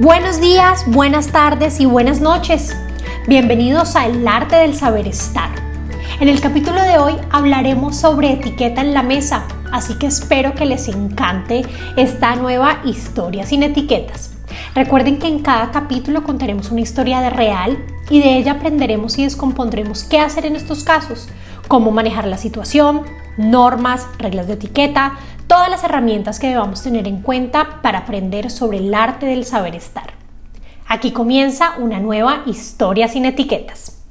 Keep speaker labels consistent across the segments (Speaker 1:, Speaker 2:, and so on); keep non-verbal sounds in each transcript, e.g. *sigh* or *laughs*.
Speaker 1: Buenos días, buenas tardes y buenas noches. Bienvenidos a El arte del saber estar. En el capítulo de hoy hablaremos sobre etiqueta en la mesa, así que espero que les encante esta nueva historia sin etiquetas. Recuerden que en cada capítulo contaremos una historia de real y de ella aprenderemos y descompondremos qué hacer en estos casos, cómo manejar la situación, normas, reglas de etiqueta, todas las herramientas que debamos tener en cuenta para aprender sobre el arte del saber estar. Aquí comienza una nueva historia sin etiquetas.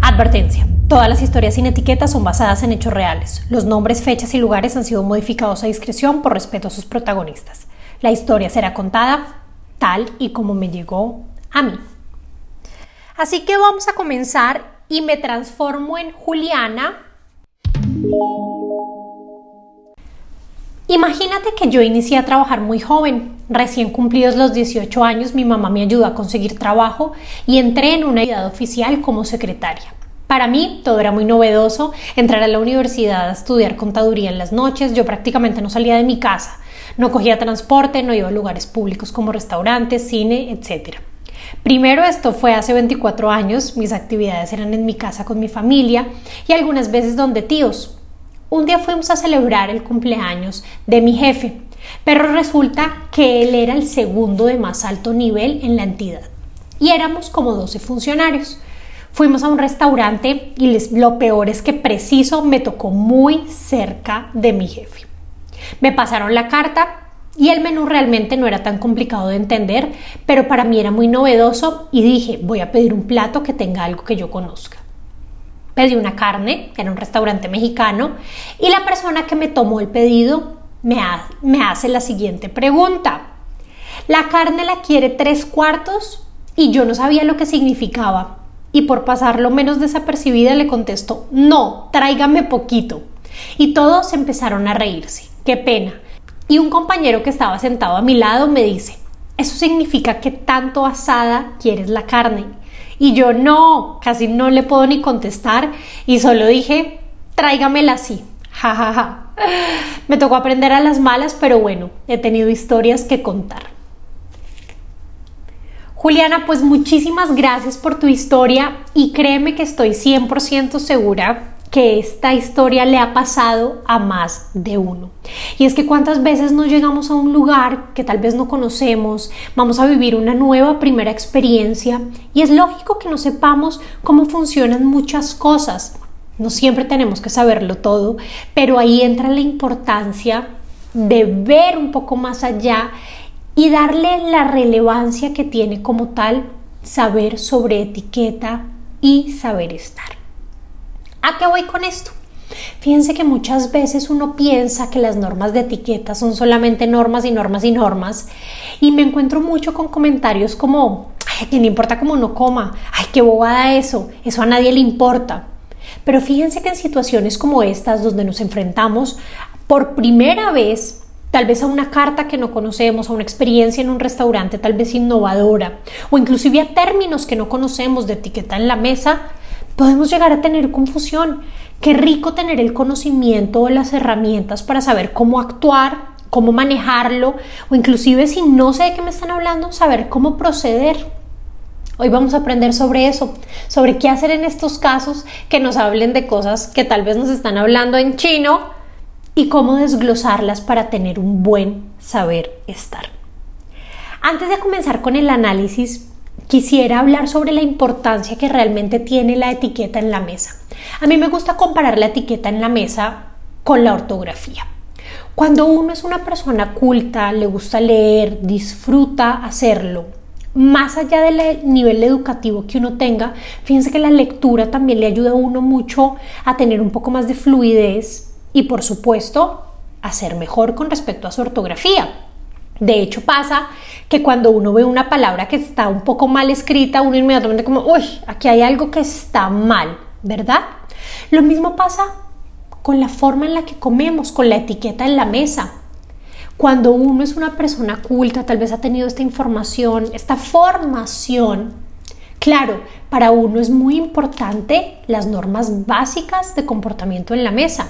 Speaker 1: Advertencia. Todas las historias sin etiquetas son basadas en hechos reales. Los nombres, fechas y lugares han sido modificados a discreción por respeto a sus protagonistas. La historia será contada tal y como me llegó a mí. Así que vamos a comenzar y me transformo en Juliana. Imagínate que yo inicié a trabajar muy joven. Recién cumplidos los 18 años, mi mamá me ayudó a conseguir trabajo y entré en una edad oficial como secretaria. Para mí todo era muy novedoso, entrar a la universidad a estudiar contaduría en las noches, yo prácticamente no salía de mi casa, no cogía transporte, no iba a lugares públicos como restaurantes, cine, etc. Primero esto fue hace 24 años, mis actividades eran en mi casa con mi familia y algunas veces donde tíos, un día fuimos a celebrar el cumpleaños de mi jefe, pero resulta que él era el segundo de más alto nivel en la entidad y éramos como 12 funcionarios. Fuimos a un restaurante y lo peor es que preciso me tocó muy cerca de mi jefe. Me pasaron la carta y el menú realmente no era tan complicado de entender, pero para mí era muy novedoso y dije, voy a pedir un plato que tenga algo que yo conozca. Pedí una carne, era un restaurante mexicano, y la persona que me tomó el pedido me, me hace la siguiente pregunta. La carne la quiere tres cuartos y yo no sabía lo que significaba. Y por pasarlo menos desapercibida le contesto, no, tráigame poquito. Y todos empezaron a reírse. Qué pena. Y un compañero que estaba sentado a mi lado me dice, eso significa que tanto asada quieres la carne. Y yo no, casi no le puedo ni contestar y solo dije, tráigamela así. Ja, ja, ja. Me tocó aprender a las malas, pero bueno, he tenido historias que contar. Juliana, pues muchísimas gracias por tu historia y créeme que estoy 100% segura que esta historia le ha pasado a más de uno. Y es que cuántas veces no llegamos a un lugar que tal vez no conocemos, vamos a vivir una nueva primera experiencia y es lógico que no sepamos cómo funcionan muchas cosas. No siempre tenemos que saberlo todo, pero ahí entra la importancia de ver un poco más allá y darle la relevancia que tiene como tal saber sobre etiqueta y saber estar. ¿A qué voy con esto? Fíjense que muchas veces uno piensa que las normas de etiqueta son solamente normas y normas y normas y me encuentro mucho con comentarios como, ay, ¿a quién le importa cómo uno coma? Ay, qué bobada eso, eso a nadie le importa. Pero fíjense que en situaciones como estas, donde nos enfrentamos por primera vez tal vez a una carta que no conocemos, a una experiencia en un restaurante tal vez innovadora, o inclusive a términos que no conocemos de etiqueta en la mesa, podemos llegar a tener confusión. Qué rico tener el conocimiento o las herramientas para saber cómo actuar, cómo manejarlo o inclusive si no sé de qué me están hablando, saber cómo proceder. Hoy vamos a aprender sobre eso, sobre qué hacer en estos casos que nos hablen de cosas que tal vez nos están hablando en chino y cómo desglosarlas para tener un buen saber estar. Antes de comenzar con el análisis, quisiera hablar sobre la importancia que realmente tiene la etiqueta en la mesa. A mí me gusta comparar la etiqueta en la mesa con la ortografía. Cuando uno es una persona culta, le gusta leer, disfruta hacerlo, más allá del nivel educativo que uno tenga, fíjense que la lectura también le ayuda a uno mucho a tener un poco más de fluidez y por supuesto a ser mejor con respecto a su ortografía. De hecho pasa que cuando uno ve una palabra que está un poco mal escrita, uno inmediatamente como, uy, aquí hay algo que está mal, ¿verdad? Lo mismo pasa con la forma en la que comemos, con la etiqueta en la mesa. Cuando uno es una persona culta, tal vez ha tenido esta información, esta formación, claro, para uno es muy importante las normas básicas de comportamiento en la mesa.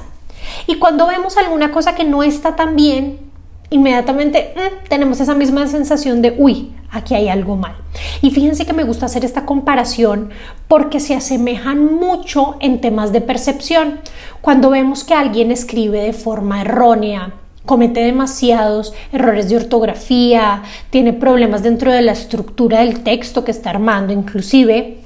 Speaker 1: Y cuando vemos alguna cosa que no está tan bien, inmediatamente mm, tenemos esa misma sensación de, uy, aquí hay algo mal. Y fíjense que me gusta hacer esta comparación porque se asemejan mucho en temas de percepción. Cuando vemos que alguien escribe de forma errónea, comete demasiados errores de ortografía, tiene problemas dentro de la estructura del texto que está armando, inclusive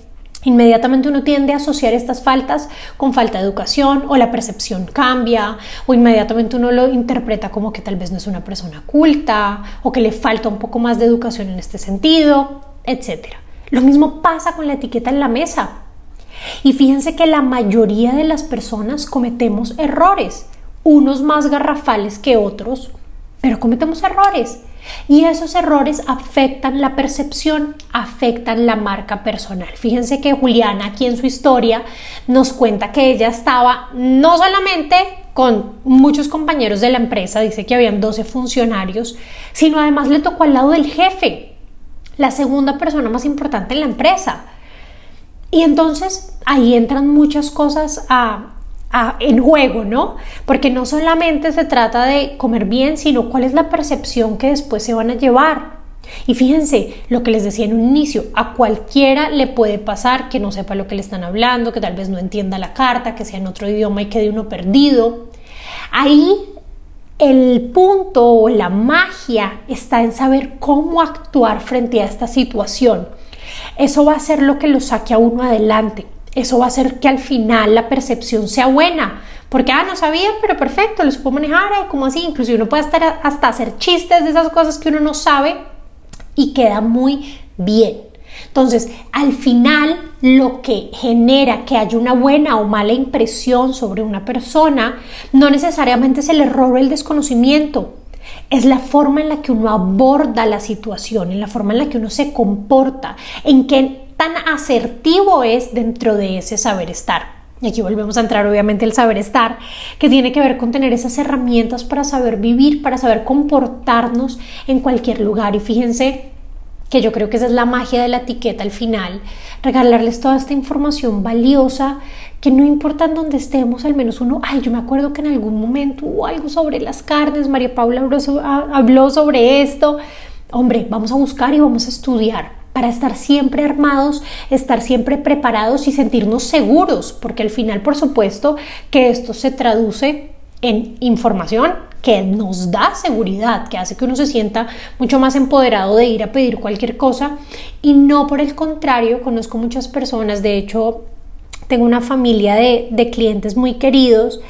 Speaker 1: Inmediatamente uno tiende a asociar estas faltas con falta de educación o la percepción cambia o inmediatamente uno lo interpreta como que tal vez no es una persona culta o que le falta un poco más de educación en este sentido, etc. Lo mismo pasa con la etiqueta en la mesa. Y fíjense que la mayoría de las personas cometemos errores, unos más garrafales que otros, pero cometemos errores. Y esos errores afectan la percepción, afectan la marca personal. Fíjense que Juliana aquí en su historia nos cuenta que ella estaba no solamente con muchos compañeros de la empresa, dice que habían 12 funcionarios, sino además le tocó al lado del jefe, la segunda persona más importante en la empresa. Y entonces ahí entran muchas cosas a, en juego, ¿no? Porque no solamente se trata de comer bien, sino cuál es la percepción que después se van a llevar. Y fíjense lo que les decía en un inicio, a cualquiera le puede pasar que no sepa lo que le están hablando, que tal vez no entienda la carta, que sea en otro idioma y quede uno perdido. Ahí el punto o la magia está en saber cómo actuar frente a esta situación. Eso va a ser lo que lo saque a uno adelante eso va a hacer que al final la percepción sea buena. Porque, ah, no sabía, pero perfecto, lo supo manejar, eh, como así. Inclusive uno puede estar hasta hacer chistes de esas cosas que uno no sabe y queda muy bien. Entonces, al final, lo que genera que haya una buena o mala impresión sobre una persona no necesariamente es el error o el desconocimiento, es la forma en la que uno aborda la situación, en la forma en la que uno se comporta, en que tan asertivo es dentro de ese saber estar. Y aquí volvemos a entrar obviamente el saber estar, que tiene que ver con tener esas herramientas para saber vivir, para saber comportarnos en cualquier lugar. Y fíjense que yo creo que esa es la magia de la etiqueta al final, regalarles toda esta información valiosa que no importa en dónde estemos, al menos uno, ay, yo me acuerdo que en algún momento hubo algo sobre las carnes, María Paula habló sobre esto, hombre, vamos a buscar y vamos a estudiar para estar siempre armados, estar siempre preparados y sentirnos seguros, porque al final, por supuesto, que esto se traduce en información que nos da seguridad, que hace que uno se sienta mucho más empoderado de ir a pedir cualquier cosa. Y no por el contrario, conozco muchas personas, de hecho tengo una familia de, de clientes muy queridos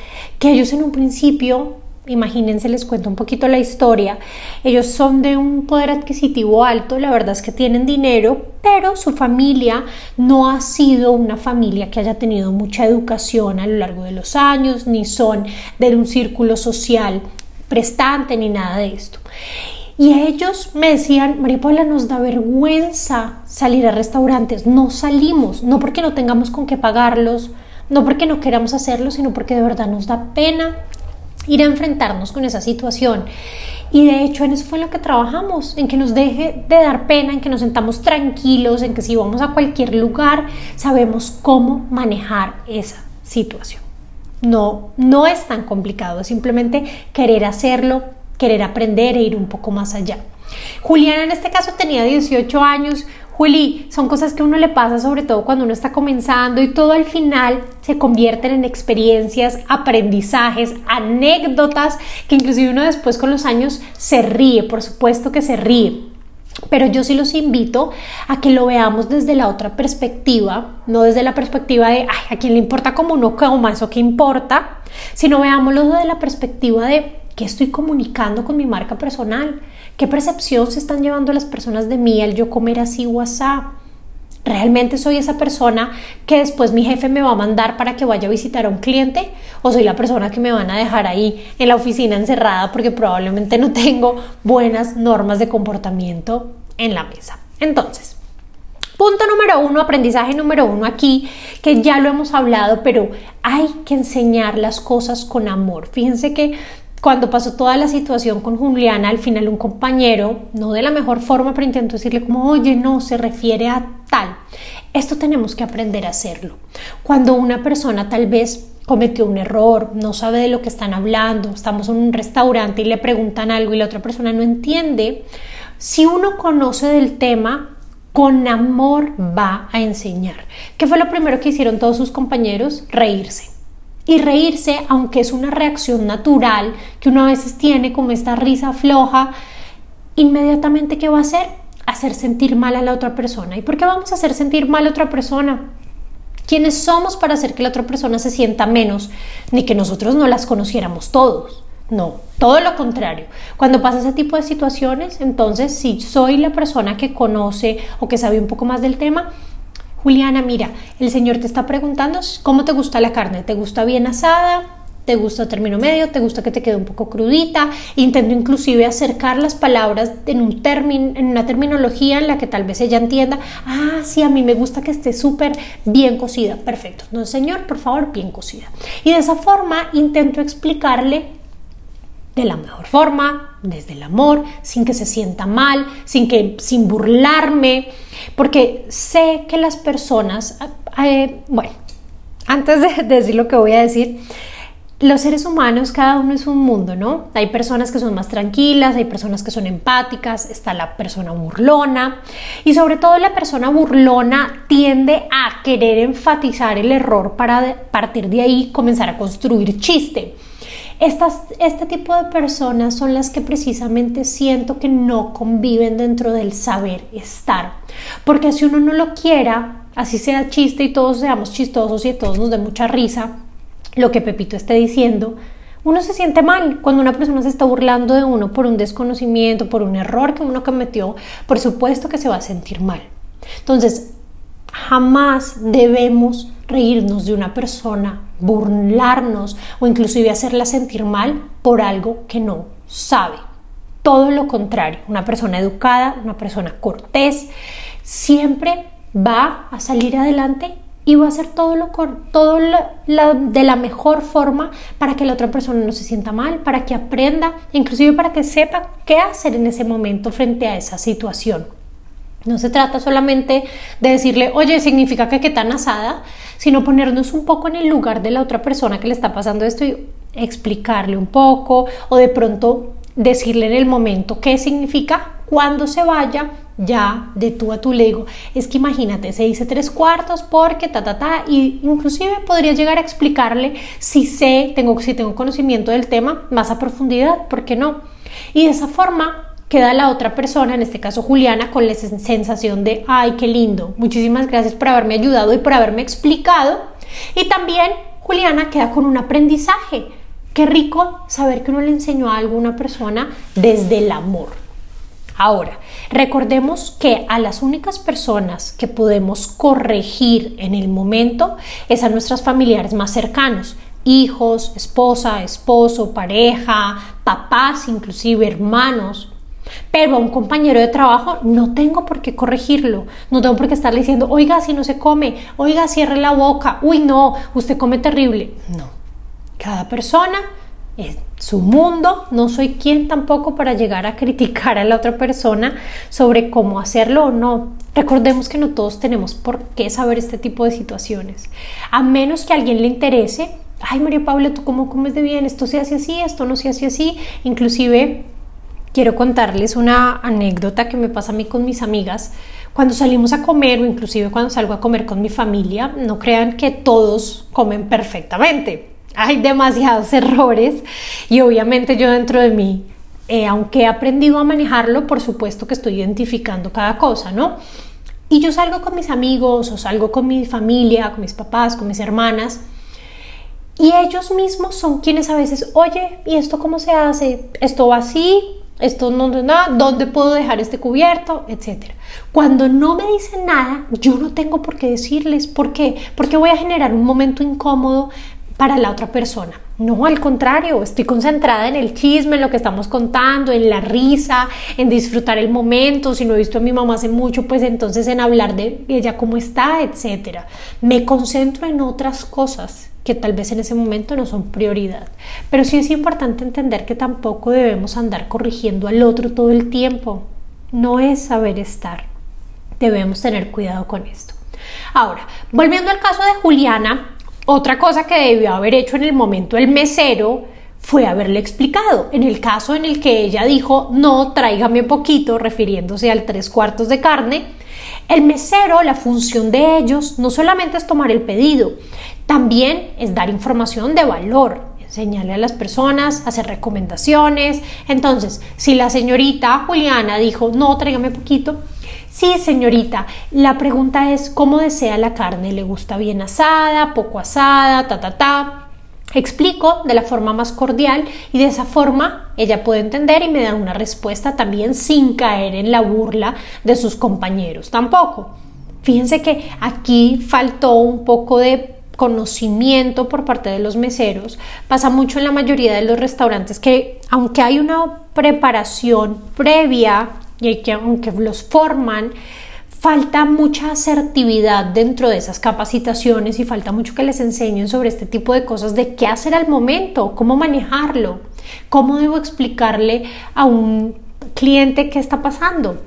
Speaker 1: que ellos en un principio Imagínense, les cuento un poquito la historia. Ellos son de un poder adquisitivo alto, la verdad es que tienen dinero, pero su familia no ha sido una familia que haya tenido mucha educación a lo largo de los años, ni son de un círculo social prestante, ni nada de esto. Y ellos me decían, María Paula, nos da vergüenza salir a restaurantes, no salimos, no porque no tengamos con qué pagarlos, no porque no queramos hacerlo, sino porque de verdad nos da pena ir a enfrentarnos con esa situación. Y de hecho en eso fue lo que trabajamos, en que nos deje de dar pena, en que nos sentamos tranquilos, en que si vamos a cualquier lugar sabemos cómo manejar esa situación. No, no es tan complicado, simplemente querer hacerlo, querer aprender e ir un poco más allá. Juliana en este caso tenía 18 años, Juli, son cosas que uno le pasa sobre todo cuando uno está comenzando y todo al final se convierten en experiencias, aprendizajes, anécdotas que inclusive uno después con los años se ríe, por supuesto que se ríe. Pero yo sí los invito a que lo veamos desde la otra perspectiva, no desde la perspectiva de, ay, a quién le importa como uno coma, eso que importa, sino veámoslo desde la perspectiva de qué estoy comunicando con mi marca personal, ¿Qué percepción se están llevando las personas de mí al yo comer así WhatsApp? ¿Realmente soy esa persona que después mi jefe me va a mandar para que vaya a visitar a un cliente? ¿O soy la persona que me van a dejar ahí en la oficina encerrada porque probablemente no tengo buenas normas de comportamiento en la mesa? Entonces, punto número uno, aprendizaje número uno aquí, que ya lo hemos hablado, pero hay que enseñar las cosas con amor. Fíjense que cuando pasó toda la situación con Juliana, al final un compañero, no de la mejor forma, pero intentó decirle como, oye, no, se refiere a tal. Esto tenemos que aprender a hacerlo. Cuando una persona tal vez cometió un error, no sabe de lo que están hablando, estamos en un restaurante y le preguntan algo y la otra persona no entiende, si uno conoce del tema, con amor va a enseñar. ¿Qué fue lo primero que hicieron todos sus compañeros? Reírse. Y reírse, aunque es una reacción natural que uno a veces tiene como esta risa floja, inmediatamente ¿qué va a hacer? Hacer sentir mal a la otra persona. ¿Y por qué vamos a hacer sentir mal a otra persona? ¿Quiénes somos para hacer que la otra persona se sienta menos? Ni que nosotros no las conociéramos todos. No, todo lo contrario. Cuando pasa ese tipo de situaciones, entonces si soy la persona que conoce o que sabe un poco más del tema, Juliana, mira, el Señor te está preguntando cómo te gusta la carne. ¿Te gusta bien asada? ¿Te gusta término medio? ¿Te gusta que te quede un poco crudita? Intento inclusive acercar las palabras en, un en una terminología en la que tal vez ella entienda. Ah, sí, a mí me gusta que esté súper bien cocida. Perfecto. No, Señor, por favor, bien cocida. Y de esa forma intento explicarle de la mejor forma, desde el amor, sin que se sienta mal, sin que sin burlarme, porque sé que las personas, eh, bueno, antes de *laughs* decir lo que voy a decir, los seres humanos, cada uno es un mundo, ¿no? Hay personas que son más tranquilas, hay personas que son empáticas, está la persona burlona y sobre todo la persona burlona tiende a querer enfatizar el error para partir de ahí comenzar a construir chiste este tipo de personas son las que precisamente siento que no conviven dentro del saber estar. Porque si uno no lo quiera, así sea chiste y todos seamos chistosos y todos nos dé mucha risa, lo que Pepito esté diciendo, uno se siente mal cuando una persona se está burlando de uno por un desconocimiento, por un error que uno cometió, por supuesto que se va a sentir mal. Entonces, jamás debemos reírnos de una persona, burlarnos o inclusive hacerla sentir mal por algo que no sabe. Todo lo contrario, una persona educada, una persona cortés, siempre va a salir adelante y va a hacer todo lo todo de la mejor forma para que la otra persona no se sienta mal, para que aprenda, inclusive para que sepa qué hacer en ese momento frente a esa situación. No se trata solamente de decirle, oye, significa que qué tan asada, sino ponernos un poco en el lugar de la otra persona que le está pasando esto y explicarle un poco o de pronto decirle en el momento qué significa cuando se vaya ya de tú a tú le digo, es que imagínate, se dice tres cuartos porque ta ta ta y inclusive podría llegar a explicarle si sé, tengo si tengo conocimiento del tema más a profundidad, ¿por qué no? Y de esa forma queda la otra persona, en este caso Juliana, con la sensación de, ay, qué lindo, muchísimas gracias por haberme ayudado y por haberme explicado. Y también Juliana queda con un aprendizaje. Qué rico saber que uno le enseñó a alguna persona desde el amor. Ahora, recordemos que a las únicas personas que podemos corregir en el momento es a nuestros familiares más cercanos, hijos, esposa, esposo, pareja, papás, inclusive hermanos. Pero a un compañero de trabajo no tengo por qué corregirlo, no tengo por qué estarle diciendo, oiga, si no se come, oiga, cierre la boca, uy, no, usted come terrible. No, cada persona es su mundo, no soy quien tampoco para llegar a criticar a la otra persona sobre cómo hacerlo o no. Recordemos que no todos tenemos por qué saber este tipo de situaciones, a menos que a alguien le interese. Ay, María Paula, ¿tú cómo comes de bien? Esto se hace así, esto no se hace así. Inclusive quiero contarles una anécdota que me pasa a mí con mis amigas. Cuando salimos a comer o inclusive cuando salgo a comer con mi familia, no crean que todos comen perfectamente. Hay demasiados *laughs* errores y obviamente yo dentro de mí, eh, aunque he aprendido a manejarlo, por supuesto que estoy identificando cada cosa, ¿no? Y yo salgo con mis amigos o salgo con mi familia, con mis papás, con mis hermanas. Y ellos mismos son quienes a veces, oye, ¿y esto cómo se hace? ¿Esto va así? Esto no nada, dónde puedo dejar este cubierto, etcétera. Cuando no me dicen nada, yo no tengo por qué decirles por qué, porque voy a generar un momento incómodo para la otra persona. No, al contrario, estoy concentrada en el chisme, en lo que estamos contando, en la risa, en disfrutar el momento. Si no he visto a mi mamá hace mucho, pues entonces en hablar de ella cómo está, etcétera. Me concentro en otras cosas que tal vez en ese momento no son prioridad. Pero sí es importante entender que tampoco debemos andar corrigiendo al otro todo el tiempo. No es saber estar. Debemos tener cuidado con esto. Ahora, volviendo al caso de Juliana, Otra cosa que debió haber hecho en el momento el mesero fue haberle explicado. En el caso en el que ella dijo, no, tráigame poquito, refiriéndose al tres cuartos de carne, el mesero, la función de ellos no solamente es tomar el pedido, también es dar información de valor, enseñarle a las personas, hacer recomendaciones. Entonces, si la señorita Juliana dijo, no, tráigame poquito, Sí, señorita, la pregunta es cómo desea la carne. ¿Le gusta bien asada, poco asada, ta, ta, ta? Explico de la forma más cordial y de esa forma ella puede entender y me da una respuesta también sin caer en la burla de sus compañeros tampoco. Fíjense que aquí faltó un poco de conocimiento por parte de los meseros. Pasa mucho en la mayoría de los restaurantes que aunque hay una preparación previa y que aunque los forman, falta mucha asertividad dentro de esas capacitaciones y falta mucho que les enseñen sobre este tipo de cosas, de qué hacer al momento, cómo manejarlo, cómo debo explicarle a un cliente qué está pasando.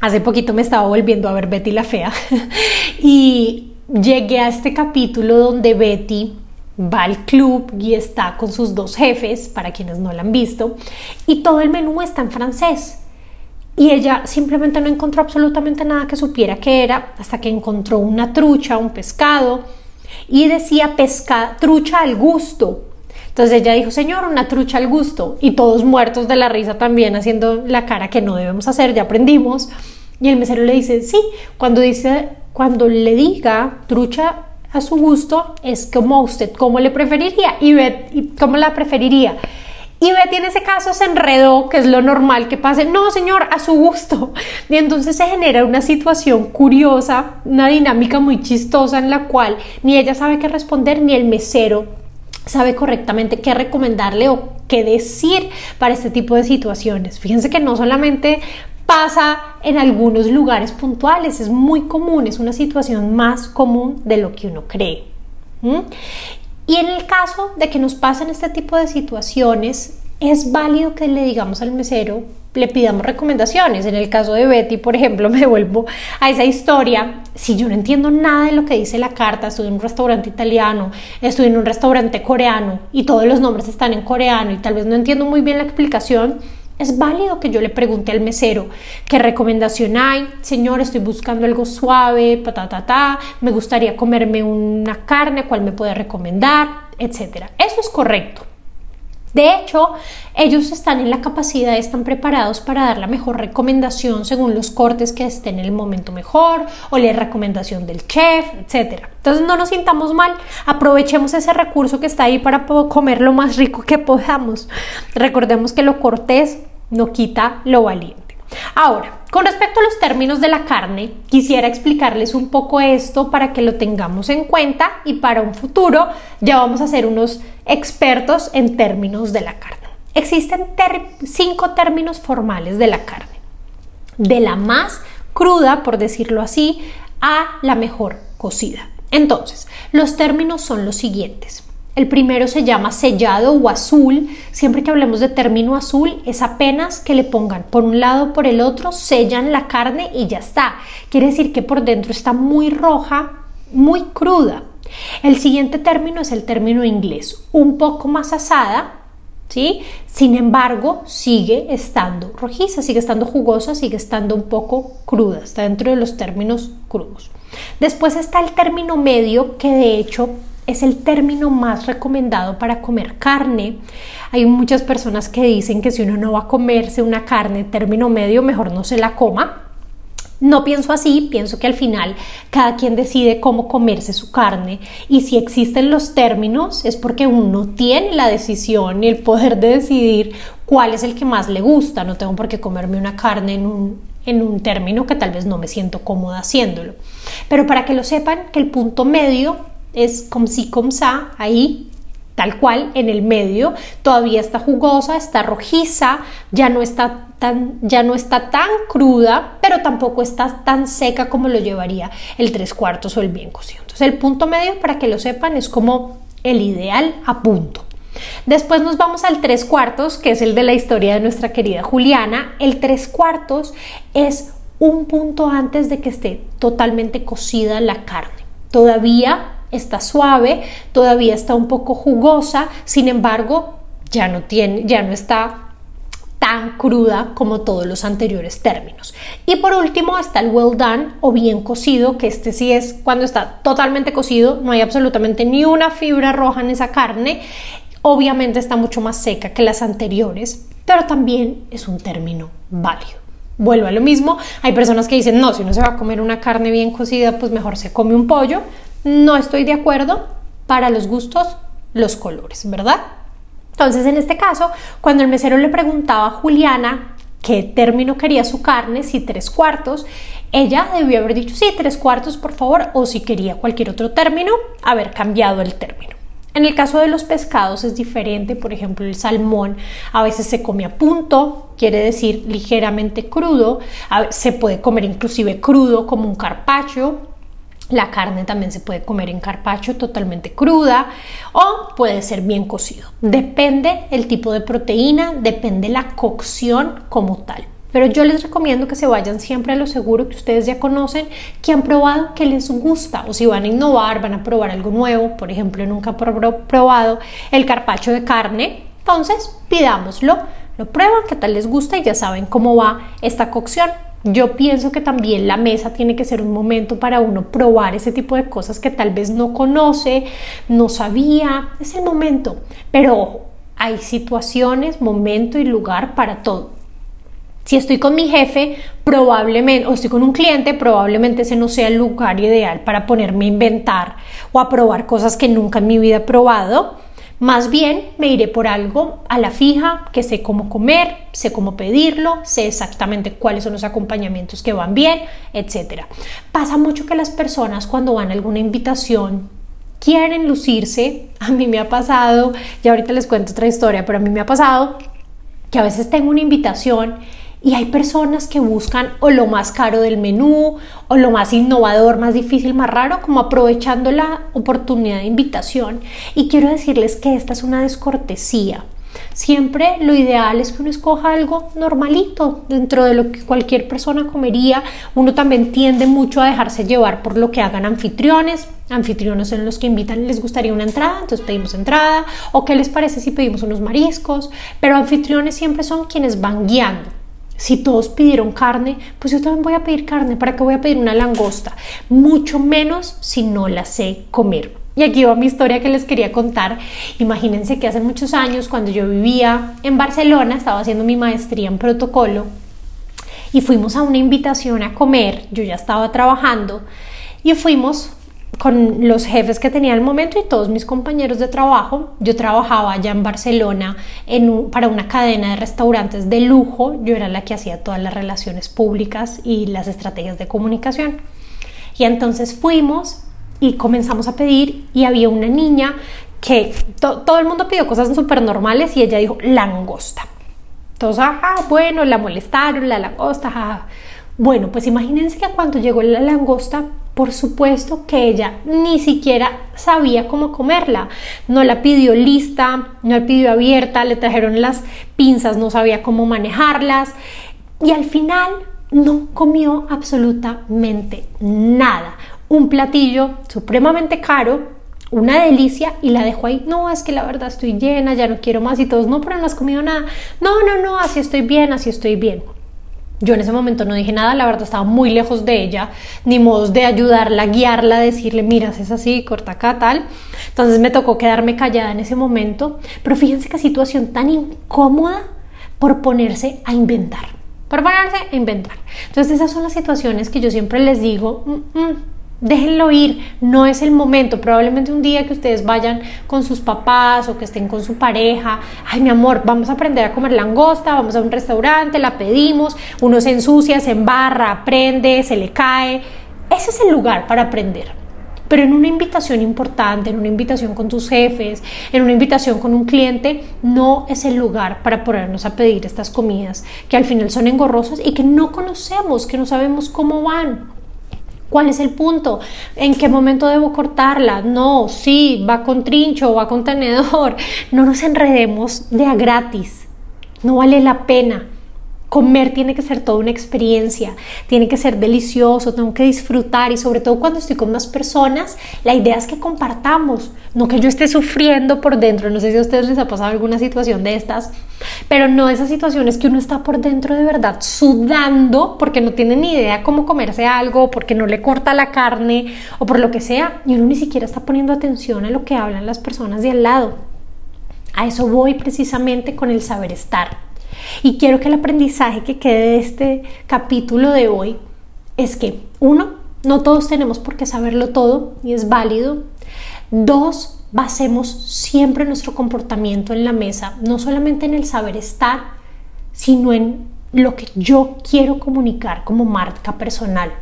Speaker 1: Hace poquito me estaba volviendo a ver Betty la Fea *laughs* y llegué a este capítulo donde Betty va al club y está con sus dos jefes, para quienes no la han visto, y todo el menú está en francés y ella simplemente no encontró absolutamente nada que supiera que era hasta que encontró una trucha, un pescado y decía pesca, trucha al gusto. Entonces ella dijo, señor, una trucha al gusto. Y todos muertos de la risa también haciendo la cara que no debemos hacer, ya aprendimos. Y el mesero le dice, sí, cuando dice, cuando le diga trucha a su gusto, es como usted, ¿cómo le preferiría? Y ve, ¿cómo la preferiría? Y Betty en ese caso se enredó, que es lo normal que pase, no señor, a su gusto. *laughs* Y entonces se genera una situación curiosa, una dinámica muy chistosa en la cual ni ella sabe qué responder, ni el mesero sabe correctamente qué recomendarle o qué decir para este tipo de situaciones. Fíjense que no solamente pasa en algunos lugares puntuales, es muy común, es una situación más común de lo que uno cree. Y en el caso de que nos pasen este tipo de situaciones, es válido que le digamos al mesero, le pidamos recomendaciones. En el caso de Betty, por ejemplo, *laughs* me vuelvo a esa historia. Si yo no entiendo nada de lo que dice la carta, estoy en un restaurante italiano, estoy en un restaurante coreano y todos los nombres están en coreano y tal vez no entiendo muy bien la explicación, es válido que yo le pregunte al mesero qué recomendación hay, señor, estoy buscando algo suave, patatata, me gustaría comerme una carne, cuál me puede recomendar, etcétera. Eso es correcto. De hecho, ellos están en la capacidad, están preparados para dar la mejor recomendación según los cortes que estén en el momento mejor o la recomendación del chef, etc. Entonces no nos sintamos mal, aprovechemos ese recurso que está ahí para comer lo más rico que podamos. Recordemos que lo cortés no quita lo valiente. Ahora, con respecto a los términos de la carne, quisiera explicarles un poco esto para que lo tengamos en cuenta y para un futuro ya vamos a ser unos expertos en términos de la carne. Existen cinco términos formales de la carne, de la más cruda, por decirlo así, a la mejor cocida. Entonces, los términos son los siguientes. El primero se llama sellado o azul. Siempre que hablemos de término azul, es apenas que le pongan por un lado o por el otro, sellan la carne y ya está. Quiere decir que por dentro está muy roja, muy cruda. El siguiente término es el término inglés, un poco más asada, ¿sí? Sin embargo, sigue estando rojiza, sigue estando jugosa, sigue estando un poco cruda, está dentro de los términos crudos. Después está el término medio, que de hecho es el término más recomendado para comer carne. Hay muchas personas que dicen que si uno no va a comerse una carne término medio, mejor no se la coma. No pienso así, pienso que al final cada quien decide cómo comerse su carne y si existen los términos es porque uno tiene la decisión y el poder de decidir cuál es el que más le gusta. No tengo por qué comerme una carne en un, en un término que tal vez no me siento cómoda haciéndolo. Pero para que lo sepan, que el punto medio es como si, como sa, ahí, tal cual, en el medio, todavía está jugosa, está rojiza, ya no está tan, ya no está tan cruda, pero tampoco está tan seca como lo llevaría el tres cuartos o el bien cocido. Entonces, el punto medio, para que lo sepan, es como el ideal a punto. Después nos vamos al tres cuartos, que es el de la historia de nuestra querida Juliana. El tres cuartos es un punto antes de que esté totalmente cocida la carne. Todavía está suave, todavía está un poco jugosa, sin embargo, ya no tiene, ya no está tan cruda como todos los anteriores términos. Y por último está el well done o bien cocido, que este sí es cuando está totalmente cocido, no hay absolutamente ni una fibra roja en esa carne. Obviamente está mucho más seca que las anteriores, pero también es un término válido. Vuelvo a lo mismo, hay personas que dicen, no, si no se va a comer una carne bien cocida, pues mejor se come un pollo. No estoy de acuerdo, para los gustos, los colores, ¿verdad? Entonces, en este caso, cuando el mesero le preguntaba a Juliana qué término quería su carne, si tres cuartos, ella debió haber dicho sí, tres cuartos, por favor, o si quería cualquier otro término, haber cambiado el término. En el caso de los pescados es diferente, por ejemplo el salmón a veces se come a punto, quiere decir ligeramente crudo, se puede comer inclusive crudo como un carpaccio, la carne también se puede comer en carpaccio totalmente cruda o puede ser bien cocido. Depende el tipo de proteína, depende la cocción como tal. Pero yo les recomiendo que se vayan siempre a lo seguro que ustedes ya conocen, que han probado, que les gusta. O si van a innovar, van a probar algo nuevo. Por ejemplo, nunca han probado el carpaccio de carne. Entonces, pidámoslo, lo prueban, qué tal les gusta y ya saben cómo va esta cocción. Yo pienso que también la mesa tiene que ser un momento para uno probar ese tipo de cosas que tal vez no conoce, no sabía. Es el momento. Pero hay situaciones, momento y lugar para todo. Si estoy con mi jefe, probablemente, o estoy con un cliente, probablemente ese no sea el lugar ideal para ponerme a inventar o a probar cosas que nunca en mi vida he probado. Más bien me iré por algo a la fija, que sé cómo comer, sé cómo pedirlo, sé exactamente cuáles son los acompañamientos que van bien, etc. Pasa mucho que las personas cuando van a alguna invitación quieren lucirse. A mí me ha pasado, y ahorita les cuento otra historia, pero a mí me ha pasado que a veces tengo una invitación y hay personas que buscan o lo más caro del menú, o lo más innovador, más difícil, más raro, como aprovechando la oportunidad de invitación. Y quiero decirles que esta es una descortesía. Siempre lo ideal es que uno escoja algo normalito dentro de lo que cualquier persona comería. Uno también tiende mucho a dejarse llevar por lo que hagan anfitriones. Anfitriones en los que invitan les gustaría una entrada, entonces pedimos entrada. O qué les parece si pedimos unos mariscos. Pero anfitriones siempre son quienes van guiando. Si todos pidieron carne, pues yo también voy a pedir carne. ¿Para qué voy a pedir una langosta? Mucho menos si no la sé comer. Y aquí va mi historia que les quería contar. Imagínense que hace muchos años, cuando yo vivía en Barcelona, estaba haciendo mi maestría en protocolo y fuimos a una invitación a comer. Yo ya estaba trabajando y fuimos con los jefes que tenía en el momento y todos mis compañeros de trabajo. Yo trabajaba allá en Barcelona en para una cadena de restaurantes de lujo. Yo era la que hacía todas las relaciones públicas y las estrategias de comunicación. Y entonces fuimos y comenzamos a pedir y había una niña que todo el mundo pidió cosas súper normales y ella dijo langosta. Entonces, ajá, bueno, la molestaron, la langosta. Bueno, pues imagínense que cuando llegó la langosta, por supuesto que ella ni siquiera sabía cómo comerla. No la pidió lista, no la pidió abierta, le trajeron las pinzas, no sabía cómo manejarlas y al final no comió absolutamente nada. Un platillo supremamente caro, una delicia y la dejó ahí. No, es que la verdad estoy llena, ya no quiero más y todos, no, pero no has comido nada. No, no, no, así estoy bien, así estoy bien. Yo en ese momento no dije nada, la verdad estaba muy lejos de ella, ni modos de ayudarla, guiarla, decirle, mira, es así, corta acá, tal. Entonces me tocó quedarme callada en ese momento, pero fíjense qué situación tan incómoda por ponerse a inventar, por ponerse a inventar. Entonces esas son las situaciones que yo siempre les digo, mm, mm, déjenlo ir, no es el momento. Probablemente un día que ustedes vayan con sus papás o que estén con su pareja, ay mi amor, vamos a aprender a comer langosta, vamos a un restaurante, la pedimos, uno se ensucia, se embarra, aprende, se le cae. Ese es el lugar para aprender. Pero en una invitación importante, en una invitación con tus jefes, en una invitación con un cliente, no es el lugar para ponernos a pedir estas comidas que al final son engorrosas y que no conocemos, que no sabemos cómo van. ¿Cuál es el punto? ¿En qué momento debo cortarla? No, sí, va con trincho, va con tenedor. No nos enredemos de a gratis. No vale la pena. Comer tiene que ser toda una experiencia, tiene que ser delicioso, tengo que disfrutar y sobre todo cuando estoy con más personas, la idea es que compartamos, no que yo esté sufriendo por dentro. No sé si a ustedes les ha pasado alguna situación de estas, pero no esas situaciones que uno está por dentro de verdad sudando porque no tiene ni idea cómo comerse algo, porque no le corta la carne o por lo que sea y uno ni siquiera está poniendo atención a lo que hablan las personas de al lado. A eso voy precisamente con el saber estar. Y quiero que el aprendizaje que quede de este capítulo de hoy es que, uno, no todos tenemos por qué saberlo todo y es válido. Dos, basemos siempre nuestro comportamiento en la mesa, no solamente en el saber estar, sino en lo que yo quiero comunicar como marca personal.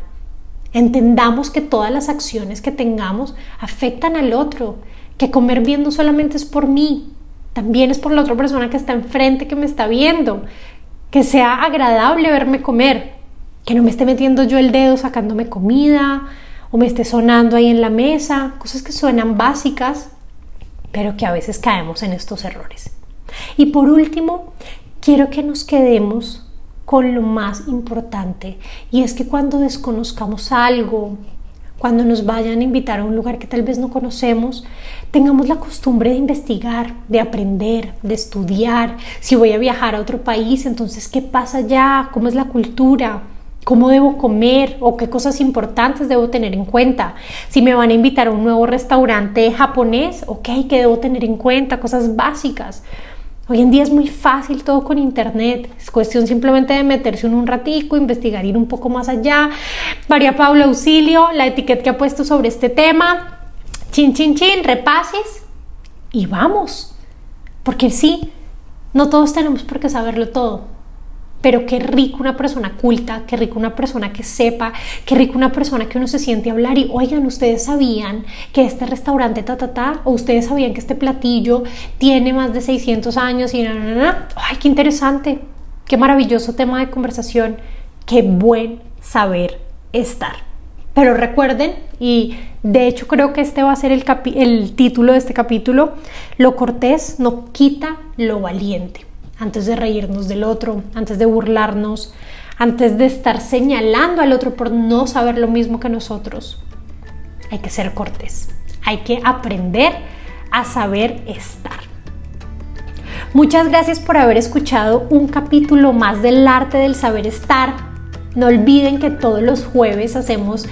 Speaker 1: Entendamos que todas las acciones que tengamos afectan al otro, que comer bien no solamente es por mí, también es por la otra persona que está enfrente, que me está viendo, que sea agradable verme comer, que no me esté metiendo yo el dedo sacándome comida o me esté sonando ahí en la mesa, cosas que suenan básicas, pero que a veces caemos en estos errores. Y por último, quiero que nos quedemos con lo más importante y es que cuando desconozcamos algo, cuando nos vayan a invitar a un lugar que tal vez no conocemos, tengamos la costumbre de investigar, de aprender, de estudiar. Si voy a viajar a otro país, entonces, ¿qué pasa allá? ¿Cómo es la cultura? ¿Cómo debo comer? ¿O qué cosas importantes debo tener en cuenta? Si me van a invitar a un nuevo restaurante japonés, ok, ¿qué debo tener en cuenta? Cosas básicas. Hoy en día es muy fácil todo con internet, es cuestión simplemente de meterse en un ratico, investigar, ir un poco más allá. María Paula Auxilio, la etiqueta que ha puesto sobre este tema, chin, chin, chin, repases y vamos. Porque sí, no todos tenemos por qué saberlo todo pero qué rico una persona culta, qué rico una persona que sepa, qué rico una persona que uno se siente hablar y oigan, ustedes sabían que este restaurante ta ta ta o ustedes sabían que este platillo tiene más de 600 años y na, ay, qué interesante, qué maravilloso tema de conversación, qué buen saber estar. Pero recuerden, y de hecho creo que este va a ser el, el título de este capítulo, lo cortés no quita lo valiente antes de reírnos del otro, antes de burlarnos, antes de estar señalando al otro por no saber lo mismo que nosotros. Hay que ser cortés, hay que aprender a saber estar. Muchas gracias por haber escuchado un capítulo más del arte del saber estar. No olviden que todos los jueves hacemos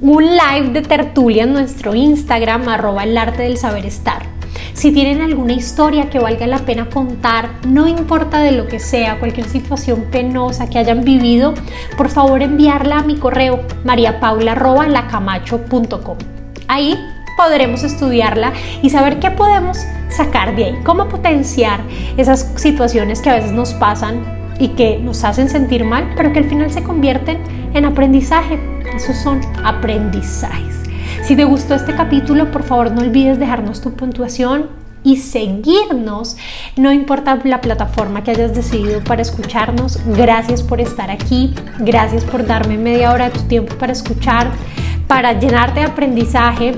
Speaker 1: un live de tertulia en nuestro Instagram, arroba el arte del saber estar. Si tienen alguna historia que valga la pena contar, no importa de lo que sea, cualquier situación penosa que hayan vivido, por favor enviarla a mi correo mariapaula.lacamacho.com. Ahí podremos estudiarla y saber qué podemos sacar de ahí, cómo potenciar esas situaciones que a veces nos pasan y que nos hacen sentir mal, pero que al final se convierten en aprendizaje. Esos son aprendizajes. Si te gustó este capítulo, por favor no olvides dejarnos tu puntuación y seguirnos, no importa la plataforma que hayas decidido para escucharnos. Gracias por estar aquí, gracias por darme media hora de tu tiempo para escuchar, para llenarte de aprendizaje,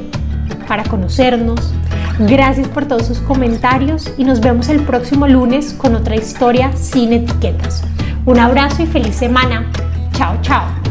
Speaker 1: para conocernos. Gracias por todos sus comentarios y nos vemos el próximo lunes con otra historia sin etiquetas. Un abrazo y feliz semana. Chao, chao.